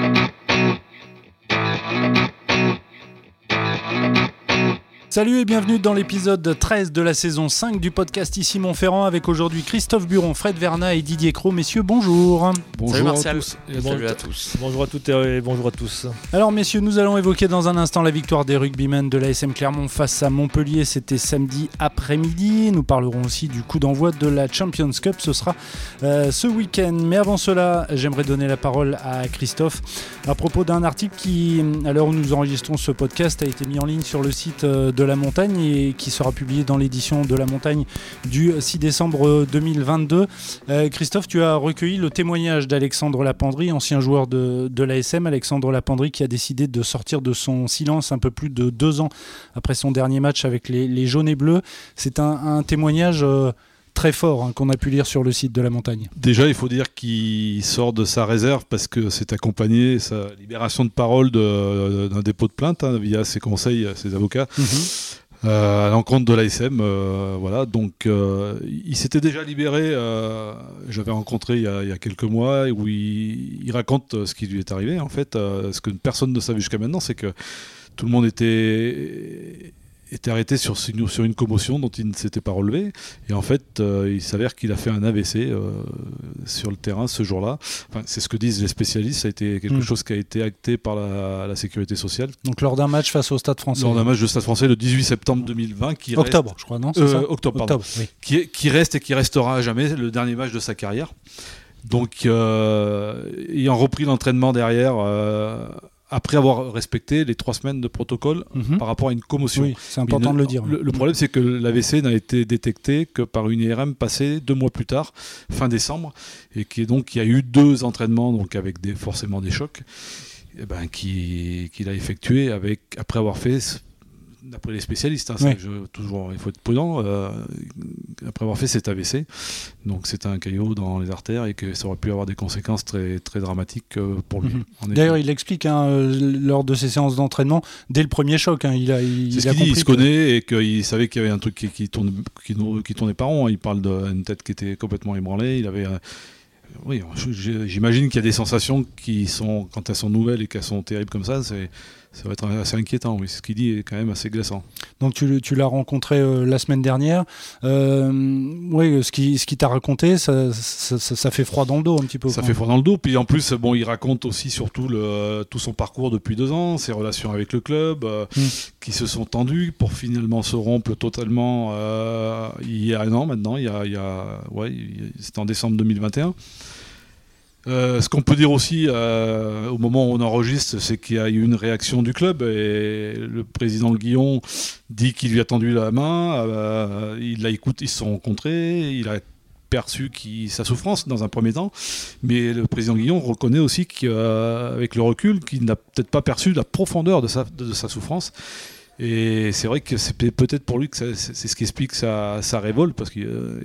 Thank you. Salut et bienvenue dans l'épisode 13 de la saison 5 du podcast Ici Montferrand avec aujourd'hui Christophe Buron, Fred Verna et Didier Cro. Messieurs, bonjour. Bonjour Martial. à tous. Et Salut bonjour à tous. Bonjour à toutes et bonjour à tous. Alors messieurs, nous allons évoquer dans un instant la victoire des rugbymen de l'ASM Clermont face à Montpellier. C'était samedi après-midi. Nous parlerons aussi du coup d'envoi de la Champions Cup. Ce sera euh, ce week-end. Mais avant cela, j'aimerais donner la parole à Christophe à propos d'un article qui, à l'heure où nous enregistrons ce podcast, a été mis en ligne sur le site euh, la montagne et qui sera publié dans l'édition de la montagne du 6 décembre 2022. Euh, Christophe, tu as recueilli le témoignage d'Alexandre Lapendry, ancien joueur de, l'ASM. Alexandre Lapendry qui a décidé de sortir de son silence un peu plus de deux ans après son dernier match avec les, jaunes et bleus. C'est un, un témoignage euh, très fort hein, qu'on a pu lire sur le site de la montagne. Déjà, il faut dire qu'il sort de sa réserve parce que c'est accompagné sa libération de parole d'un dépôt de plainte hein, via ses conseils, ses avocats, euh, à l'encontre de l'ASM. euh, voilà, donc euh, il s'était déjà libéré. euh, J'avais rencontré il y, a, il y a quelques mois où il, il raconte euh, ce qui lui est arrivé. En fait, euh, ce que personne ne savait jusqu'à maintenant, c'est que tout le monde était était arrêté sur, une- sur une commotion dont il ne s'était pas relevé. Et en fait, euh, il s'avère qu'il a fait un AVC euh, sur le terrain ce jour-là. Enfin, c'est ce que disent les spécialistes. Ça a été quelque Mm. chose qui a été acté par la, la sécurité sociale. Donc lors d'un match face au Stade français. Lors d'un match de Stade français le 18 septembre 2020. Qui reste- Octobre, je crois, non Euh, ça octobre, pardon. Octobre, oui. qui, est- qui reste et qui restera à jamais le dernier match de sa carrière. Donc, euh, ayant repris l'entraînement derrière, euh, après avoir respecté les trois semaines de protocole Mhm. par rapport à une commotion. Oui, c'est important de le dire. Le, le problème, c'est que l'AVC n'a été détecté que par une IRM passée deux mois plus tard, fin décembre, et qui est donc il y a eu deux entraînements donc avec des, forcément des chocs, et ben, qui- qu'il a effectué avec après avoir fait d'après les spécialistes, hein, Ouais. je- toujours il faut être prudent, euh, après avoir fait cet AVC, donc c'est un caillot dans les artères et que ça aurait pu avoir des conséquences très très dramatiques euh, pour lui. Mhm. D'ailleurs, il explique hein, euh, lors de ses séances d'entraînement, dès le premier choc, hein, il a, il, il a dit, il compris se que- connaît et qu'il savait qu'il y avait un truc qui, qui, tourne, qui, qui tournait pas rond. Il parle d'une tête qui était complètement ébranlée. Il avait. euh, oui, j'imagine qu'il y a des sensations qui sont, quand elles sont nouvelles et qu'elles sont terribles comme ça, c'est, ça va être assez inquiétant. Oui, ce qu'il dit est quand même assez glaçant. Donc tu, tu l'as rencontré euh, la semaine dernière. Euh, oui, ce qui, ce qui t'a raconté, ça, ça, ça- ça fait froid dans le dos un petit peu. Ça fait froid dans le dos. Puis en plus, bon, il raconte aussi surtout le, tout son parcours depuis deux ans, ses relations avec le club, euh, Mm. qui se sont tendues pour finalement se rompre totalement il y a un an maintenant. Il y a, il y a- ouais, c'était en décembre 2021. Euh, ce qu'on peut dire aussi euh, au moment où on enregistre, c'est qu'il y a eu une réaction du club et le président Guillon dit qu'il lui a tendu la main. euh, il l'a écouté, ils se sont rencontrés, il a perçu sa souffrance dans un premier temps, mais le président Guillon reconnaît aussi qu'avec le recul, qu'il n'a peut-être pas perçu la profondeur de sa souffrance. Et c'est vrai que c'est peut-être pour lui que c'est ce qui explique sa, révolte, parce que, euh,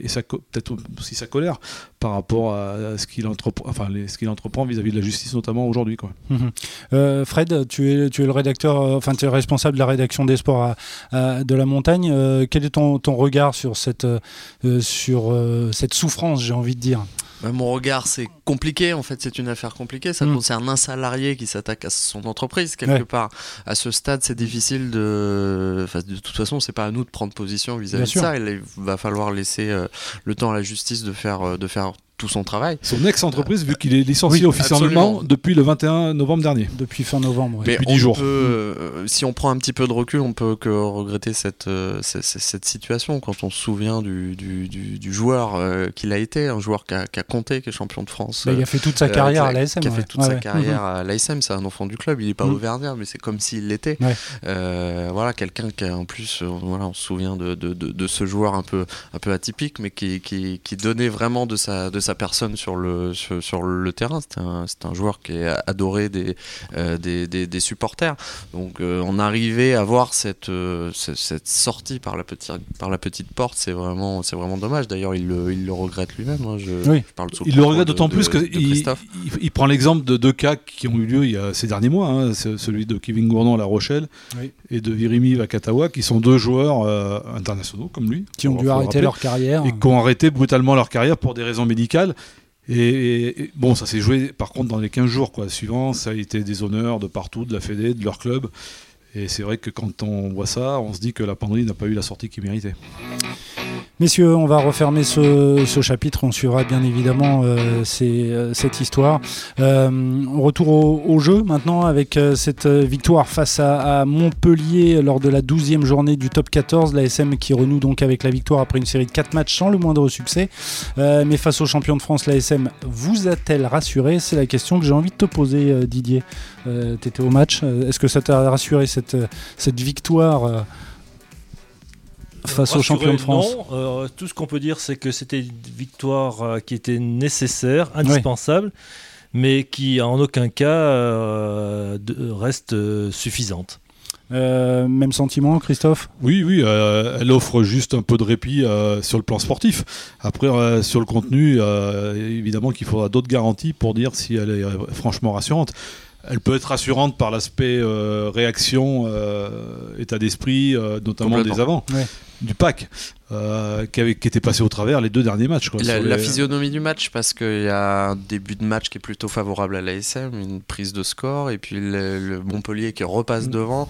et, et peut-être aussi sa colère par rapport à ce qu'il entreprend, enfin, entreprend vis-à-vis de la justice, notamment aujourd'hui. Mhm. Euh, Fred, tu es, tu es le rédacteur, euh, enfin tu es le responsable de la rédaction des sports de la montagne. Quel est ton, ton regard sur cette, sur cette souffrance, j'ai envie de dire? Bah, mon regard, c'est compliqué. En fait, c'est une affaire compliquée. Ça Mm. concerne un salarié qui s'attaque à son entreprise. Quelque Ouais. part, à ce stade, c'est difficile de. Enfin, de toute façon, c'est pas à nous de prendre position vis-à-vis de sûr. ça. Il va falloir laisser euh, le temps à la justice de faire, euh, de faire tout son travail. Son ex-entreprise, vu qu'il est licencié Oui, officiellement absolument. depuis le 21 novembre dernier. depuis fin novembre ouais. Mais Depuis on 10 jours. peut, euh, si on prend un petit peu de recul, on peut que regretter cette, euh, cette, situation quand on se souvient du, du, du, du joueur euh, qu'il a été, un joueur qui a, qui a compté, qui est champion de France. Bah, il a fait toute sa euh, carrière à l'ASM. Qui a ouais. fait toute Ouais, sa ouais. carrière à l'ASM, c'est un enfant du club, il n'est pas Mhm. auvergnat, mais c'est comme s'il l'était. Ouais. Euh, voilà, quelqu'un qui a en plus, euh, voilà, on se souvient de, de, de, de ce joueur un peu, un peu atypique, mais qui, qui, qui donnait vraiment de sa, de sa personne sur le, sur, sur le terrain. C'est un, c'est un joueur qui est adoré des, euh, des, des, des supporters. Donc euh, on arrivait à voir cette, euh, cette, cette sortie par la petite, par la petite porte, c'est vraiment, c'est vraiment dommage. D'ailleurs, il le, il le regrette lui-même. hein. Je, Oui. je parle sous Il le regrette d'autant plus qu'il il, il prend l'exemple de deux cas qui ont eu lieu il y a ces derniers mois, hein, celui de Kevin Gourdon à La Rochelle Oui. et de Virimi Vakatawa, qui sont deux joueurs euh, internationaux comme lui, Qui ont dû arrêter rappeler, leur carrière. et qui ont arrêté brutalement leur carrière pour des raisons médicales. Et, bon, ça s'est joué par contre dans les 15 jours quoi, suivants. Ça a été des honneurs de partout, de la Fédé, de leur club. Et c'est vrai que quand on voit ça, on se dit que la penderie n'a pas eu la sortie qu'il méritait. Messieurs, on va refermer ce, chapitre. On suivra bien évidemment euh, euh, cette histoire. Euh, retour au, jeu maintenant avec cette victoire face à, Montpellier lors de la 12e journée du top 14. La SM qui renoue donc avec la victoire après une série de 4 matchs sans le moindre succès. mais face au champion de France, la SM vous a-t-elle rassuré? C'est la question que j'ai envie de te poser, Didier. tu étais au match. Est-ce que ça t'a rassuré cette victoire face aux champions de France Non, euh, tout ce qu'on peut dire, c'est que c'était une victoire euh, qui était nécessaire, indispensable, mais qui en aucun cas euh, reste suffisante. même sentiment, Christophe? Oui, oui, elle offre juste un peu de répit sur le plan sportif. Après, sur le contenu, évidemment qu'il faudra d'autres garanties pour dire si elle est franchement rassurante. Elle peut être rassurante par l'aspect réaction, état d'esprit, notamment des avants du pack euh, qui, avait, qui, était passé au travers les deux derniers matchs. la, physionomie du match, parce qu'il y a un début de match qui est plutôt favorable à l'ASM, une prise de score, et puis le, Montpellier qui repasse mm. devant.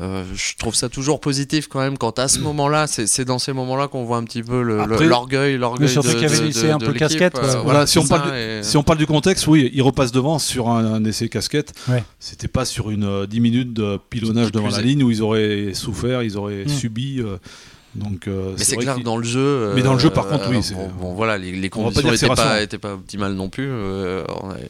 Euh, je trouve ça toujours positif quand même, quand à ce moment-là, c'est dans ces moments-là qu'on voit un petit peu l'orgueil. l'orgueil sur ceux qui avaient laissé un peu casquette. Euh, voilà, si, on parle du, si on parle du contexte, oui, il repasse devant sur un, essai casquette. C'était pas sur une 10 minutes de pilonnage devant la ligne où ils auraient souffert, ils auraient mm. subi. Donc, euh, mais c'est clair que dans le jeu. mais dans le jeu, par contre, oui. Euh, bon, voilà, les, conditions n'étaient pas, étaient pas, optimales non plus. Euh,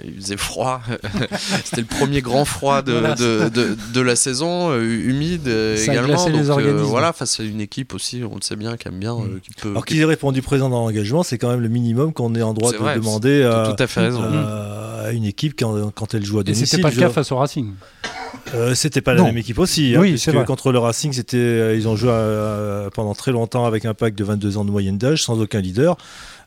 il faisait froid. C'était le premier grand froid de, de, de, la saison, humide également. Donc, voilà, face à une équipe aussi, on le sait bien, qui aime bien. Qui peut, Alors qu'il ait répondu présent dans l'engagement, c'est quand même le minimum qu'on est en droit de demander à, tout à, fait raison. À, une équipe quand, quand elle joue à domicile. Et c'était pas le cas face au Racing. Euh, c'était pas la même équipe aussi. Hein, oui, c'est contre le Racing, c'était, euh, ils ont joué euh, pendant très longtemps avec un pack de 22 ans de moyenne d'âge, sans aucun leader.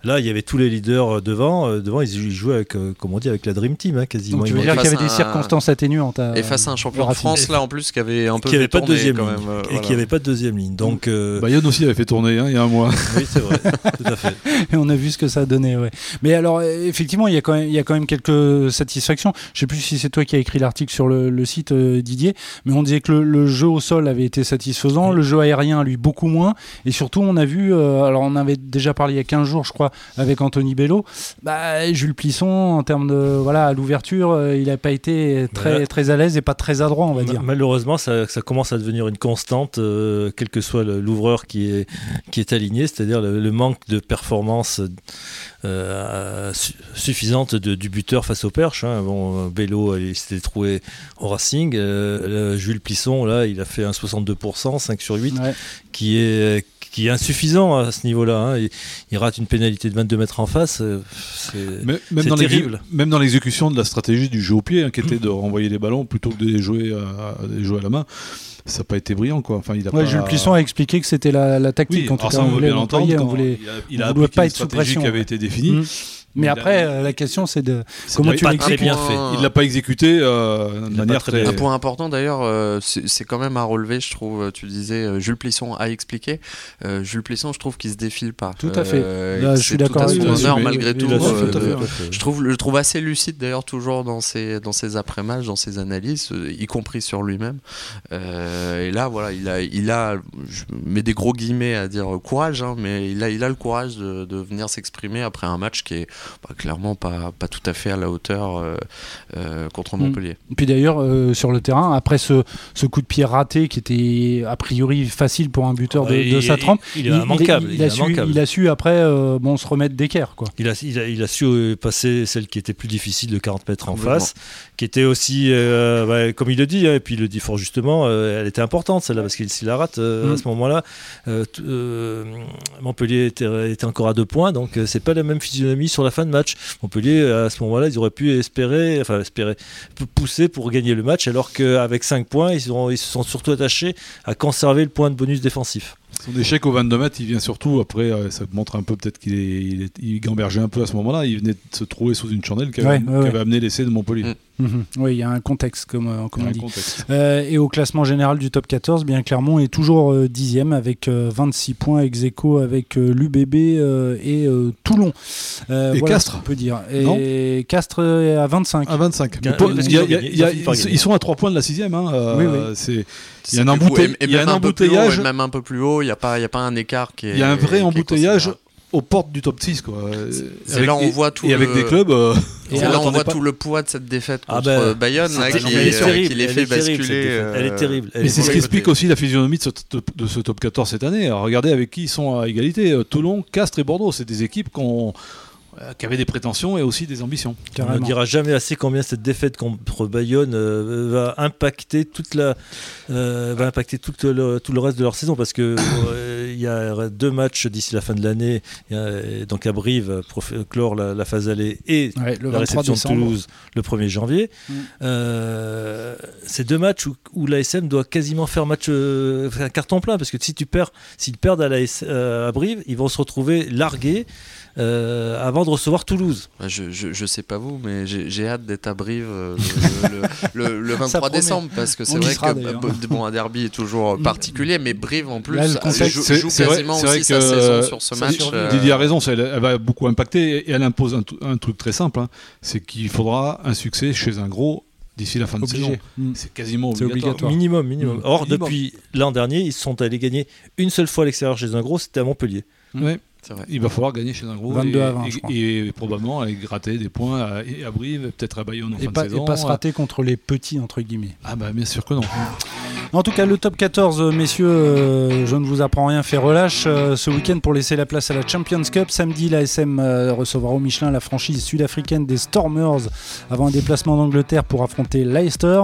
Là, il y avait tous les leaders euh, devant. Euh, devant, ils jouaient avec, euh, comment on dit, avec la Dream Team, hein, quasiment. Donc, tu veux dire qu'il y avait des circonstances atténuantes. Et face à un champion de France, là, en plus, qui avait un peu. Qui avait pas de deuxième ligne. et qui avait pas de deuxième ligne. Donc. Bayonne aussi avait fait tourner, hein, il y a un mois. oui, c'est vrai. tout à fait. Et on a vu ce que ça a donné, ouais. Mais alors, effectivement, il y a quand même, il y a quand même quelques satisfactions. Je sais plus si c'est toi qui as écrit l'article sur le, site, Didier, mais on disait que le, jeu au sol avait été satisfaisant, le jeu aérien, lui, beaucoup moins. Et surtout, on a vu, alors on avait déjà parlé il y a 15 jours, je crois, avec Anthony Bello, bah, Jules Plisson, en termes de voilà, à l'ouverture, euh, il n'a pas été très, très à l'aise et pas très adroit, on va dire. Malheureusement, ça, commence à devenir une constante, euh, quel que soit l'ouvreur qui est, qui est aligné, c'est-à-dire le, manque de performance euh, suffisante du buteur face au perche. Hein. Bon, Bello, il s'était trouvé au Racing. Jules Plisson, là, il a fait un 62%, 5 sur 8, qui est qui est insuffisant à ce niveau-là. Hein. Il, rate une pénalité de 22 mètres en face, euh, c'est terrible. même dans l'exécution de la stratégie du jeu au pied, hein, qui était de renvoyer les ballons plutôt que de les jouer à, les jouer à la main ça n'a pas été brillant quoi. Enfin, il a Jules Plisson a expliqué que c'était la, tactique. en tout cas, on voulait l'entendre. Il a, pas être sous pression. qui avait été définie. Mmh. Mais après, euh, la question, c'est de comment tu l'exécutes. bien fait. Il l'a pas exécuté euh, de manière très. Un point important d'ailleurs, euh, c'est quand même à relever, je trouve. Tu disais Jules Plisson a expliqué. Jules Plisson, je trouve qu'il se défile pas. Tout à fait. je suis d'accord avec honneur malgré tout. je trouve, je trouve assez lucide d'ailleurs toujours dans ses dans ses après-matchs, dans ses analyses, y compris sur lui-même. et là, voilà, il a, il a, je mets des gros guillemets à dire courage, hein, mais il a, il a le courage de, de venir s'exprimer après un match qui est bah, clairement pas, pas tout à fait à la hauteur euh, euh, contre mm. Montpellier. Puis d'ailleurs, euh, sur le terrain, après ce, ce, coup de pied raté qui était a priori facile pour un buteur de, sa trempe, il, il, a, su, il, a, su, après bon, se remettre d'équerre. Quoi. Il, a, il, a, su passer celle qui était plus difficile de 40 mètres en face, qui était aussi, bah, comme il le dit, hein, et puis il le dit fort justement, elle était importante celle-là, parce qu'il s'il la rate à mm. ce moment-là, Montpellier était, était, encore à deux points, donc c'est pas la même physionomie sur la fin de match. Montpellier, à ce moment-là, ils auraient pu espérer, enfin espérer, pousser pour gagner le match, alors qu'avec 5 points, ils, ils se sont surtout attachés à conserver le point de bonus défensif. Son échec au 22 mètres, il vient surtout après, euh, ça montre un peu peut-être qu'il est, il, gambergeait un peu à ce moment-là. Il venait de se trouver sous une chandelle qui avait, amené l'essai de Montpellier. Mm. Mhm. Oui, il y a un contexte, comme, euh, comme on dit. Euh, et au classement général du top 14, bien Clermont est toujours euh, dixième avec 26 points ex aequo avec l'UBB et Toulon. et Castres on peut dire. Et Castres est à 25. À 25. ils sont à 3 points de la sixième. Hein. oui, oui. Il y a un, embouteillage. même un peu plus haut, il n'y a, pas, a pas un écart qui est. Il y a un vrai embouteillage aux portes du top 6 quoi. C'est là on voit tout et avec des clubs euh, et là on voit tout le poids de cette défaite ah contre ah Bayonne qui, les fait basculer elle est terrible et c'est ce qui explique aussi la physionomie de ce, de ce, top 14 cette année. Regardez avec qui ils sont à égalité euh, Toulon Castres et Bordeaux. C'est des équipes qu'on euh, qui avait des prétentions et aussi des ambitions. On ne dira jamais assez combien cette défaite contre Bayonne euh, va impacter toute la, euh, va impacter tout le, tout le reste de leur saison parce que il y a deux matchs d'ici la fin de l'année, donc à Brive pour clore la, phase allée et la réception de Toulouse le 1er janvier. Mm. c'est deux matchs où, où l'ASM doit quasiment faire match un carton plein parce que si tu perds, s'ils perdent à, à Brive, ils vont se retrouver largués. Euh, avant de recevoir Toulouse. Bah, je, je, sais pas vous, mais j'ai hâte d'être à Brive euh, le, le, 23 décembre parce que c'est vrai que bon, un derby est toujours particulier, mais Brive en plus joue, quasiment aussi sa saison sur ce match. Euh. Didier a raison, elle, va beaucoup impacter et elle impose un, truc très simple, hein. c'est qu'il faudra un succès chez un gros d'ici la fin de saison. Mm. C'est quasiment obligatoire. Minimum, minimum. Mm. Or, depuis l'an dernier, ils sont allés gagner une seule fois à l'extérieur chez un gros, c'était à Montpellier. Il va falloir gagner chez un gros 22 et, à 20, et, probablement aller gratter des points à, à Brive, peut-être à Bayonne en et fin pas, de saison. Et pas se rater contre les petits, entre guillemets. Ah bah bien sûr que non. En tout cas, le top 14, euh, messieurs, euh, je ne vous apprends rien, fait relâche euh, ce week-end pour laisser la place à la Champions Cup. Samedi, la SM recevra au Michelin la franchise sud-africaine des Stormers avant un déplacement d'Angleterre pour affronter Leicester.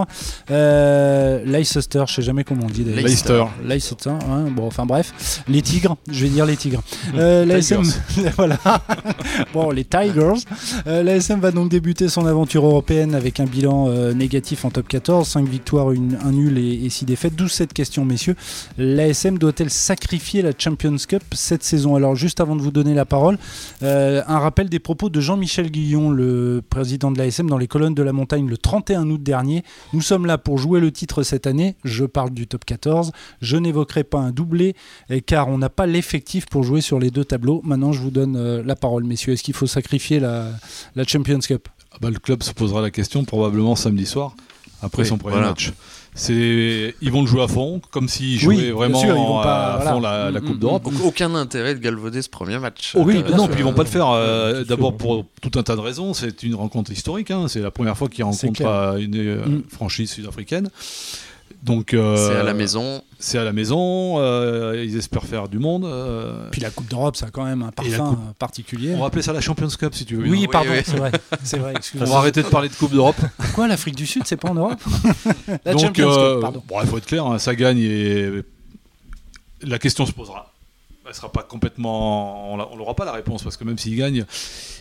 Leicester, je sais jamais comment on dit. Leicester. Leicester. Hein, bon, enfin bref, les Tigres, je vais dire les Tigres. la SM, voilà. bon, les Tigers. la SM va donc débuter son aventure européenne avec un bilan négatif en top 14, 5 victoires, une, un nul et, et 6 défaites. D'où cette question, messieurs. L'ASM doit-elle sacrifier la Champions Cup cette saison? Alors, juste avant de vous donner la parole, euh, un rappel des propos de Jean-Michel Guillon, le président de l'ASM, dans les colonnes de la montagne le 31 août dernier. Nous sommes là pour jouer le titre cette année. Je parle du top 14. Je n'évoquerai pas un doublé, car on n'a pas l'effectif pour jouer sur les deux tableaux. Maintenant, je vous donne euh, la parole, messieurs. Est-ce qu'il faut sacrifier la, Champions Cup? Ah bah, Le club se posera la question probablement samedi soir, après son premier match c'est ils vont le jouer à fond, comme s'ils jouaient vraiment à, fond la, mm, Coupe mm, d'Europe. Mm. Aucun intérêt de galvauder ce premier match. Oh oui, non, puis ils vont pas le faire. Euh, d'abord pour tout un tas de raisons. C'est une rencontre historique. Hein. C'est la première fois qu'ils rencontrent une euh, franchise sud-africaine. Donc euh, c'est à la maison. C'est à la maison. Euh, ils espèrent faire du monde. Euh. Puis la Coupe d'Europe, ça a quand même un parfum particulier. On va appeler ça la Champions Cup si tu veux. Oui, pardon, c'est vrai. C'est vrai. On va arrêter de parler de Coupe d'Europe. Quoi, l'Afrique du Sud, c'est pas en Europe La Donc, Champions Cup, pardon. Bon, il faut être clair. Hein, ça gagne et la question se posera. Elle sera pas complètement. On n'aura pas la réponse parce que même s'il gagne,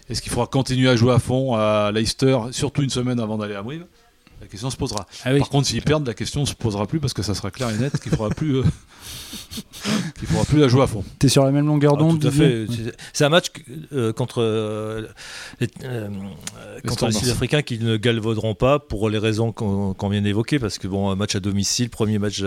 est-ce qu'il faudra continuer à jouer à fond à Leicester, surtout une semaine avant d'aller à Brive? La question se posera. Ah Par contre, s'ils perdent, la question ne se posera plus parce que ça sera clair et net qu'il ne faudra plus. Euh, qu'il faudra plus la jouer à fond. Tu es sur la même longueur ah, d'onde Tout à fait. C'est un match euh, contre, euh, les, contre les Sud-Africains qui ne galvauderont pas pour les raisons qu'on vient d'évoquer. Parce que, bon, un match à domicile, premier match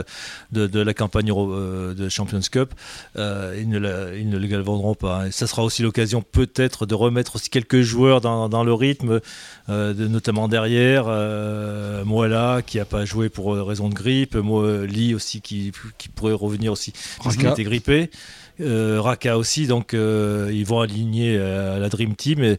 de, la campagne de Champions Cup, ils, ne ils ne le galvauderont pas. Et ça sera aussi l'occasion peut-être de remettre aussi quelques joueurs dans, dans le rythme, notamment derrière. Euh, Moala qui n'a pas joué pour euh, raison de grippe, Moi, Lee aussi qui, qui pourrait revenir aussi parce qu'il était grippé. Euh, Raka aussi, donc euh, ils vont aligner euh, la Dream Team, et,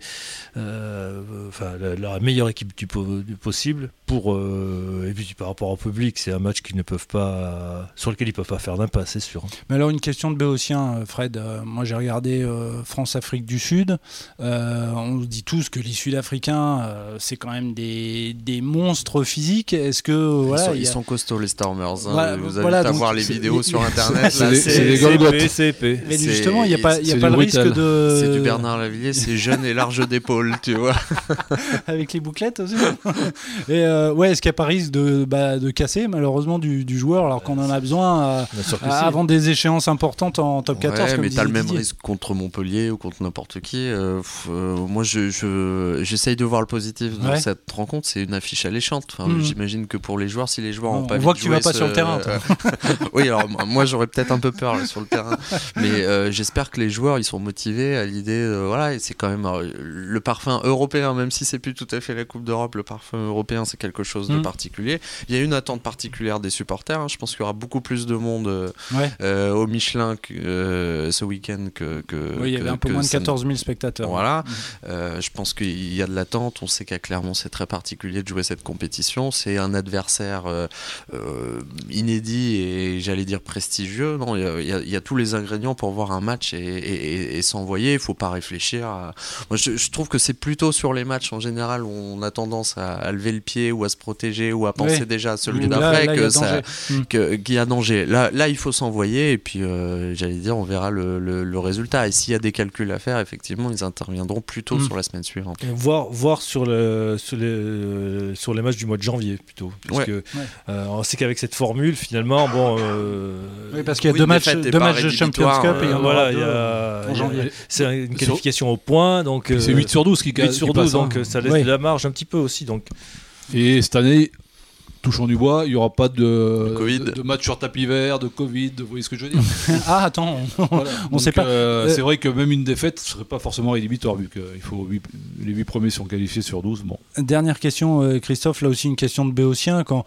enfin la, meilleure équipe du, possible pour et puis par rapport au public, c'est un match qu'ils ne peuvent pas, sur lequel ils peuvent pas faire d'impasse, c'est sûr. Mais alors une question de Béotien, Fred. moi j'ai regardé France-Afrique du Sud. on dit tous que les Sud-Africains, c'est quand même des, des, monstres physiques. Est-ce que voilà, ils, sont, costauds les Stormers. Hein. vous allez voir les vidéos sur internet. C'est des CP, Mais C'est- justement, il n'y a pas, il y a pas du le risque de. C'est du Bernard Lavillier, c'est jeune et large d'épaule, tu vois. Avec les bouclettes aussi. Et euh, ouais, est-ce qu'il n'y a pas risque de, bah, de casser malheureusement du, du joueur alors qu'on en a besoin à- si. avant des échéances importantes en top 14 Ouais, comme mais t'as le même Didier. risque contre Montpellier ou contre n'importe qui. euh, pff, euh, moi, je, je- j'essaye de voir le positif dans Ouais. cette rencontre. C'est une affiche alléchante. Enfin, Mhm. J'imagine que pour les joueurs, si les joueurs On ont pas voit vite que tu vas joué pas ce- sur le terrain, toi. oui, alors moi, moi, j'aurais peut-être un peu peur là, sur le terrain, mais euh, j'espère que les joueurs ils sont motivés à l'idée. voilà, c'est quand même euh, le parfum européen, même si c'est plus tout à fait la Coupe d'Europe. Le parfum européen, c'est quelque chose de Mhm. particulier. Il y a une attente particulière des supporters. hein. Je pense qu'il y aura beaucoup plus de monde. euh, Ouais. au Michelin que, ce week-end que, que Oui, il y avait un peu moins de ça- 14 000 spectateurs. Voilà. Euh, je pense qu'il y a de l'attente. On sait qu'à Clermont, c'est très particulier de jouer cette compétition. C'est un adversaire euh, inédit et j'allais dire prestigieux. Non, y, y il y a tous les ingrédients pour voir un match et, et- et- et s'envoyer. Il faut pas réfléchir. à- Moi, je, je trouve que c'est plutôt sur les matchs en général où on a tendance à, à lever le pied ou à se protéger ou à penser Oui. déjà à celui d'après a que ça, qu'il y a danger. Là, là il faut s'envoyer et puis euh, j'allais dire, on verra le, le- le résultat. Et s'il y a des calculs à faire, effectivement, ils interviendront plutôt Mm. sur la semaine suivante. Voir, voir sur, le, sur, les, sur les matchs du mois de janvier plutôt. Parce Ouais. que euh, on sait qu'avec cette formule, finalement, bon. euh, Oui, parce qu'il y a Oui, deux matchs, deux de Champions Cup et il y en euh, aura voilà, deux il y a- en il y a- janvier. c'est une qualification au point, donc C'est euh, 8 sur 12 qui, 8 sur qui 12, passe, hein. donc euh, ça laisse de la marge un petit peu aussi. Donc Et cette année, touchons du bois, il n'y aura pas de, De Covid. de, de match sur tapis vert, de Covid, vous voyez ce que je veux dire? Ah, attends, Voilà. on Donc, sait pas. euh, Euh, c'est vrai que même une défaite ne serait pas forcément rédhibitoire, vu que il faut huit- les 8 premiers sont qualifiés sur 12. Bon. Dernière question, euh, Christophe, là aussi une question de Béotien. Quand,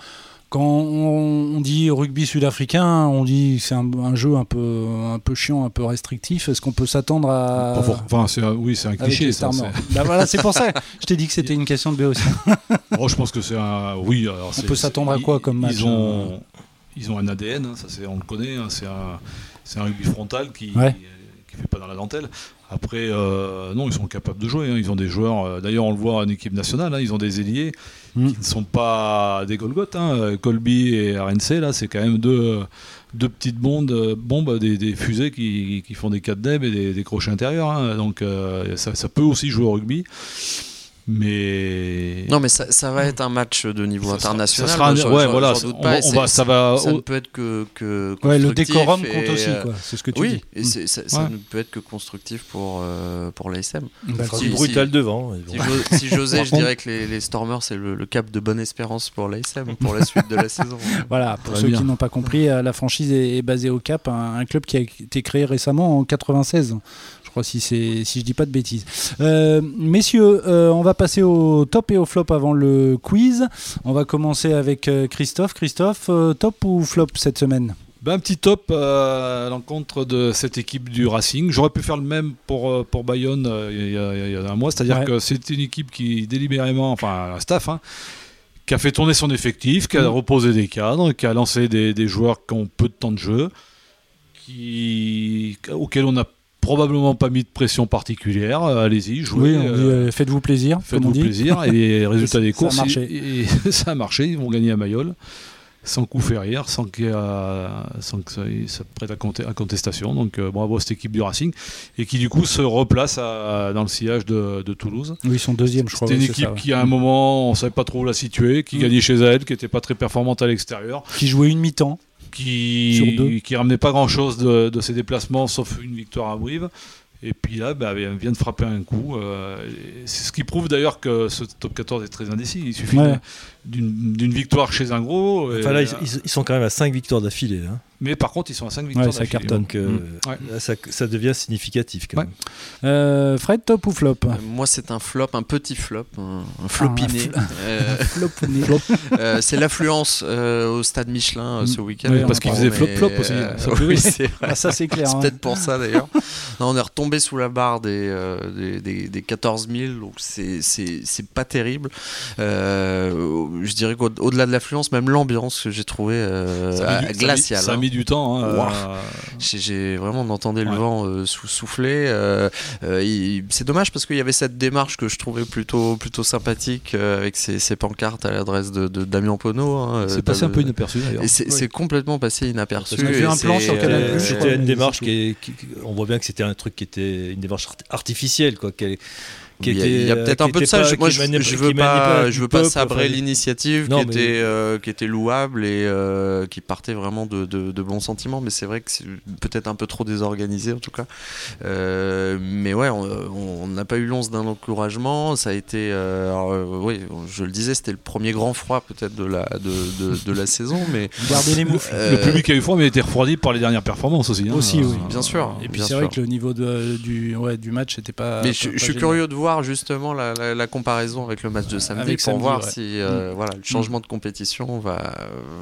quand on, on dit rugby sud-africain, on dit que c'est un, un jeu un peu, un peu chiant, un peu restrictif. Est-ce qu'on peut s'attendre à. Enfin, c'est un- oui, c'est un cliché. ça, Stars c'est- voilà, c'est pour ça. Je t'ai dit que c'était une question de Béotien. Bon, je pense que c'est un. Oui, alors c'est- peut s'attendre à quoi comme match, ils ont, ils ont un ADN, hein, ça c'est, on le connaît. hein, c'est un, c'est un rugby frontal qui, Ouais. qui fait pas dans la dentelle. Après, euh, non, ils sont capables de jouer. hein, Ils ont des joueurs. euh, d'ailleurs, on le voit en équipe nationale. hein, ils ont des ailiers Mm. qui ne sont pas des Golgoth. hein, Colby et RNC, là, c'est quand même deux, deux petites bombes, euh, bombes des, des fusées qui, qui font des 4 deb et des, des crochets intérieurs. donc, euh, ça, ça peut aussi jouer au rugby. Mais Non, mais ça, ça va être un match de niveau Ça sera- international. ça sera un- ouais, voilà, doute pas, on va- ça va- ça au- ne peut être que, que Ouais, le décorum et, compte aussi, euh, quoi. C'est ce que tu Oui, dis. et ça, ça Ouais. ne peut être que constructif pour, euh, pour l'ASM. Si- c'est brutal devant. Si j'osais, je dirais que les, les Stormers, c'est le, le cap de bonne espérance pour l'ASM, pour la suite de la saison. Voilà, pour ceux bien. qui n'ont pas compris, euh, la franchise est, est basée au Cap, un, un club qui a été créé récemment en 96. Je crois si c'est si je dis pas de bêtises. Euh, messieurs, euh, on va passer au top et au flop avant le quiz. On va commencer avec euh, Christophe. Christophe, euh, top ou flop cette semaine? Ben, un petit top euh, à l'encontre de cette équipe du Racing. J'aurais pu faire le même pour, euh, pour Bayonne euh, il y, a- il y a un mois. C'est-à-dire Ouais. que c'est une équipe qui délibérément, enfin un staff, hein, qui a fait tourner son effectif, qui a Mhm. reposé des cadres, qui a lancé des, des joueurs qui ont peu de temps de jeu, qui, auxquels on n'a probablement pas mis de pression particulière. Euh, Allez-y, jouez. Oui, euh, euh, faites-vous plaisir. Faites-vous plaisir. Et les résultats des Ça a courses, marché. et ça a marché. Ils vont gagner à Mayol. Sans coup férir, sans, a- que ça, ça prête à, contestation. Donc euh, bravo à cette équipe du Racing. Et qui du coup se replace à- dans le sillage de, de Toulouse. Oui, ils sont deuxième, je crois. C'était une équipe ça, ouais. qui à un moment, on ne savait pas trop où la situer, qui Mm. gagnait chez elle, qui n'était pas très performante à l'extérieur, qui jouait une mi-temps. Qui, qui ramenait pas grand-chose de, de ses déplacements, sauf une victoire à Brive. Et puis là, bah, elle vient de frapper un coup. euh, c'est ce qui prouve d'ailleurs que ce top 14 est très indécis. Il suffit Ouais. d'une victoire chez un gros. et- Enfin là, ils sont quand même à 5 victoires d'affilée. hein. Mais par contre, ils sont à 5 victoires. Ouais, ça cartonne. Donc euh, Mm. Ouais. ça, ça devient significatif quand Ouais. même. Euh, Fred, top ou flop Euh, Moi, c'est un flop, un petit flop, un, un flopiné. Euh, Flop euh, c'est l'affluence euh, au stade Michelin euh, ce week-end. Oui, parce qu'il faisait flop-flop aussi, euh, ça oui, c'est vrai. Ah, Ça, c'est clair. C'est hein. peut-être pour ça d'ailleurs. On est retombé sous la barre des, euh, des, des- des 14 000, donc c'est- pas terrible. Euh, je dirais qu'au-delà de l'affluence, même l'ambiance que j'ai trouvé euh, glaciale. Ça mis, du temps. Hein, j'ai vraiment entendu le vent souffler. c'est dommage parce qu'il y avait cette démarche que je trouvais plutôt, plutôt sympathique avec ces, pancartes à l'adresse de, Damien Pono. Hein, c'est passé un peu inaperçu d'ailleurs. C'est complètement passé inaperçu. J'ai un plan sur Canal C'était une démarche qui, on voit bien que c'était un truc qui était une démarche artificielle quoi il y a, peut-être un peu de ça. moi, je, je, veux pas, je veux pas sabrer l'initiative qui était euh, qui était louable et euh, qui partait vraiment de, de, bons sentiments. Mais c'est vrai que c'est peut-être un peu trop désorganisé en tout cas. Euh, mais ouais, on n'a pas eu l'once d'un encouragement. Ça a été, oui, je le disais, c'était le premier grand froid peut-être de la de, de, la saison. Mais gardez les mots. le public a eu froid, mais a été refroidi par les dernières performances aussi. Hein. Aussi, oui, bien sûr. Et puis c'est vrai que le niveau du ouais, du match n'était pas. Mais je, suis curieux de voir justement la, comparaison avec le match de samedi pour voir si euh, mm. voilà, le changement de compétition va,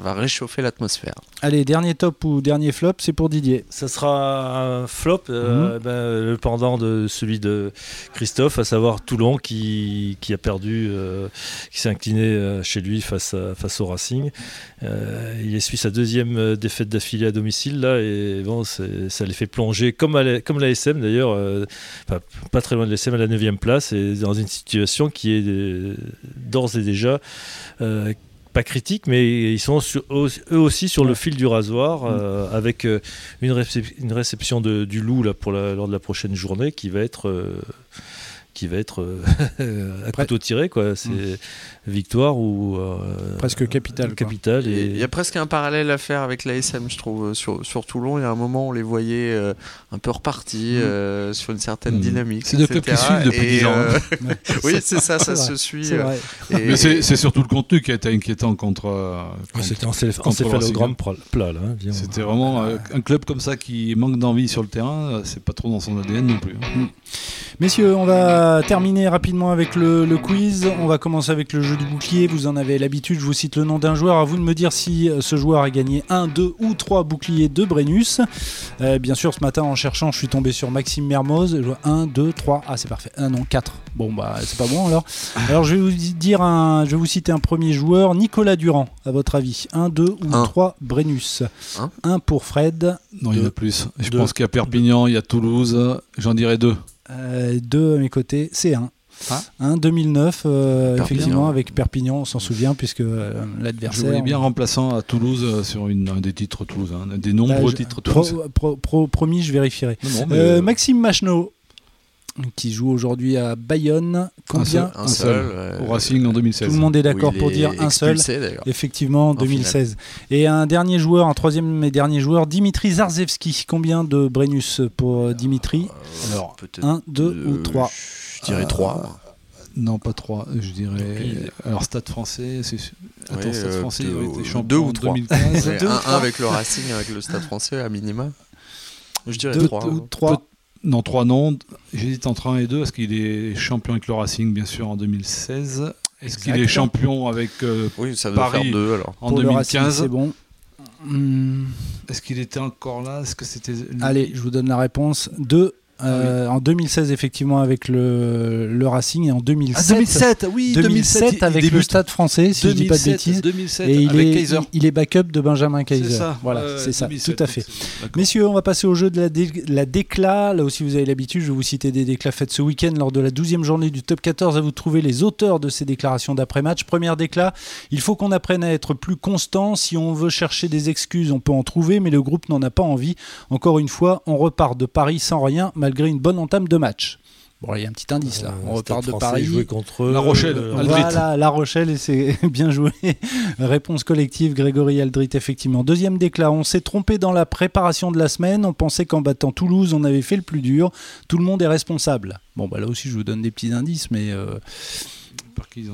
va réchauffer l'atmosphère. Allez, dernier top ou dernier flop, c'est pour Didier. Ça sera un flop, euh, mm. ben, le pendant de celui de Christophe, à savoir Toulon qui, qui a perdu, euh, qui s'est incliné chez lui face, à, face au Racing. il essuie sa deuxième défaite d'affilée à domicile là et bon, ça les fait plonger comme, à comme l'ASM d'ailleurs, pas très loin de l'ASM à la 9 place c'est dans une situation qui est euh, d'ores et déjà euh, pas critique, mais ils sont eux aussi sur le fil du rasoir, mm. euh, avec une, une, réception de, du loup là, pour lors de la prochaine journée qui va être qui va être euh, à couteau tiré quoi. C'est mm. victoire ou euh, presque capitale. Capitale. Et il y a presque un parallèle à faire avec l'ASM, je trouve, sur, sur Toulon. Il y a un moment, on les voyait euh, un peu repartis mm. sur une certaine mm. dynamique. C'est de clubs qui suivent depuis 10 ans. Hein. oui, c'est ça, ça se suit. Mais c'est surtout le contenu qui a été inquiétant contre. C'était encéphalogramme plat là. Hein, C'était vraiment un club comme ça qui manque d'envie sur le terrain. C'est pas trop dans son ADN non plus. Hein. Messieurs, on va terminer rapidement avec le, quiz. On va commencer avec le jeu du bouclier. Vous en avez l'habitude, je vous cite le nom d'un joueur. À vous de me dire si euh, ce joueur a gagné un, deux ou trois boucliers de Brennus. Euh, bien sûr, ce matin, en cherchant, je suis tombé sur Maxime Mermoz. 1, 2, 3. Ah, c'est parfait. Un, non, 4. Bon, bah, c'est pas bon alors. Alors, je vais vous dire un, je vais vous citer un premier joueur. Nicolas Durand, à votre avis. 1, 2 ou 3 Brennus 1 pour Fred. Non, il y en a plus. Je pense qu'il y a Perpignan, il y a Toulouse. J'en dirais 2. Euh, deux à mes côtés, c'est un. un 2009, euh, effectivement, avec Perpignan, on s'en souvient, puisque euh, l'adversaire. Je voyais bien remplaçant à Toulouse sur une, un des titres Toulouse, un des nombreux bah, titres Toulouse. promis, je vérifierai. Maxime Machno, qui joue aujourd'hui à Bayonne. Combien Un seul. Au Racing en 2016. Tout le monde est d'accord pour dire un seul. Effectivement, en 2016. Et un dernier joueur, un troisième et dernier joueur, Dimitri Zarzewski. Combien de Brennus pour euh, Dimitri euh, Alors, un, deux ou trois Je dirais trois. Euh, non, pas trois. Je dirais. Alors, Stade français, c'est. Attends, Stade français, deux, il champion deux ou trois. 2015. un, avec le Racing, avec le Stade français à minima. Je dirais trois. trois. Non, trois noms. J'hésite entre un et deux. Est-ce qu'il est champion avec le Racing, bien sûr, en 2016 Est-ce qu'il est champion avec euh, oui, ça Paris faire deux, alors. en 2015 C'est bon. Est-ce qu'il était encore là? Est-ce que c'était Allez, je vous donne la réponse. Deux. Euh, ah en 2016 effectivement avec le, le, Racing et en 2007, ah, 2007 oui 2007, avec le Stade français si 2007, je dis pas de bêtises. 2007 et il avec est, Kaiser. il, est backup de Benjamin Kaiser. ça, voilà euh, c'est ça tout à fait. messieurs on va passer au jeu de la, la décla. Là aussi vous avez l'habitude je vais vous citer des déclats faites ce week-end lors de la 12e journée du top 14 à vous trouver les auteurs de ces déclarations d'après-match. Première déclat il faut qu'on apprenne à être plus constant. Si on veut chercher des excuses on peut en trouver mais le groupe n'en a pas envie. Encore une fois on repart de Paris sans rien malgré une bonne entame de match. Bon, il y a un petit indice là. On repart de Paris. contre La Rochelle. Euh, voilà, La Rochelle et c'est bien joué. Réponse collective, Grégory Aldrit, effectivement. Deuxième déclat, on s'est trompé dans la préparation de la semaine. On pensait qu'en battant Toulouse, on avait fait le plus dur. Tout le monde est responsable. Bon, bah là aussi, je vous donne des petits indices, mais. Euh,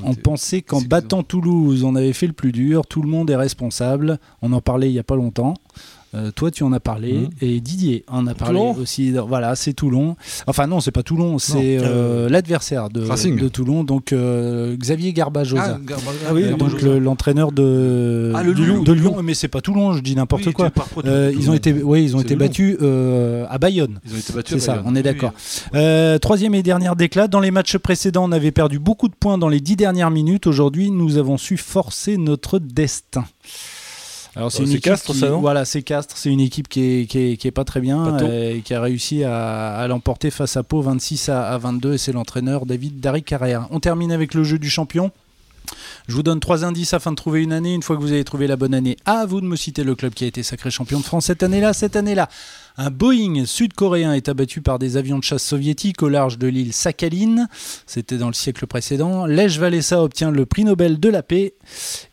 on pensait qu'en battant Toulouse, on avait fait le plus dur. Tout le monde est responsable. On en parlait il n'y a pas longtemps. Euh, toi, tu en as parlé Mhm. et Didier en a parlé Toulon aussi. Voilà, c'est Toulon. Enfin non, c'est pas Toulon, c'est euh, l'adversaire de, Racing. de Toulon. Donc euh, Xavier Garbajosa. Ah oui, Euh, le donc le- l'entraîneur de, Ah, le de Loup. de Lyon, mais c'est pas Toulon, je dis n'importe quoi. Euh, ils ont été, oui, ils ont été le Lyon. battus euh, à Bayonne. Ils ont été battus. C'est ça, Bayonne. on est d'accord. Euh, troisième et dernière déclat. Dans les matchs précédents, on avait perdu beaucoup de points dans les dix dernières minutes. Aujourd'hui, nous avons su forcer notre destin. Alors c'est Castres, qui, ça, non Voilà, c'est Castres. C'est une équipe qui est, qui est, qui est pas très bien tôt. euh, et qui a réussi à, à l'emporter face à Pau 26 à, à 22 et c'est l'entraîneur David Dari Carrère. On termine avec le jeu du champion. Je vous donne trois indices afin de trouver une année. Une fois que vous avez trouvé la bonne année, à vous de me citer le club qui a été sacré champion de France cette année-là. Cette année-là, un Boeing sud-coréen est abattu par des avions de chasse soviétiques au large de l'île Sakhaline. C'était dans le siècle précédent. Lech Walesa obtient le prix Nobel de la paix.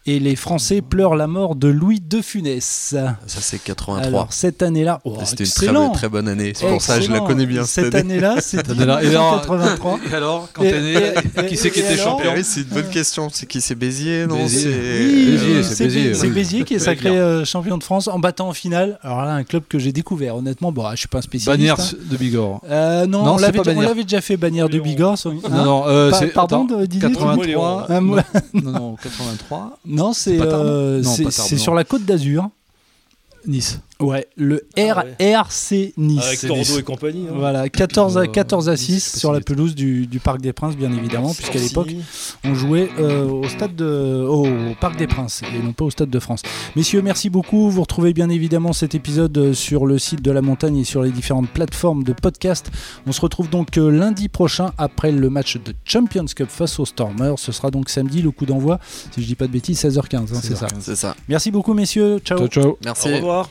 Et les Français pleurent la mort de Louis de Funès. Ça, c'est 83. Alors, cette année-là, oh, C'était une très, très bonne année. C'est pour ça que je la connais bien. Cette année. année-là, c'est Et alors- 1983. Et alors, quand Et- t'es né, et- qui c'est qui était champion c'est une bonne question. C'est qui? C'est Béziers, non? Béziers. C'est- Oui, Béziers, euh, c'est Béziers, Bé- c'est. Béziers qui est sacré euh, champion de France en battant en finale. Alors là, un club que j'ai découvert. Honnêtement, bon, je suis pas un spécialiste. Bannière hein. de Bigorre. Euh, non, Non, on c'est l'avait déjà- déjà fait bannière de Bigorre. hein Non, non, euh, Pa- c'est. pardon, attends, de- Didier 83. Ah, moi- Non, non, 83. Non, c'est euh, c'est- non. sur la côte d'Azur. Nice. Ouais, le Ah RRC Nice. Avec Nice. et compagnie. hein. Voilà, 14 à, Euh, 14 à Nice, 6 c'est sur la pelouse du, du Parc des Princes, bien évidemment, puisqu'à l'époque, on jouait euh, au stade de, au Parc des Princes et non pas au Stade de France. Messieurs, merci beaucoup. Vous retrouvez bien évidemment cet épisode euh, sur le site de la montagne et sur les différentes plateformes de podcast. On se retrouve donc euh, lundi prochain après le match de Champions Cup face aux Stormers. Ce sera donc samedi le coup d'envoie, si je dis pas de bêtises, 16h15. hein, c'est ça. 16h15. C'est ça. Merci beaucoup, messieurs. Ciao. Ciao, ciao. Merci. Au revoir.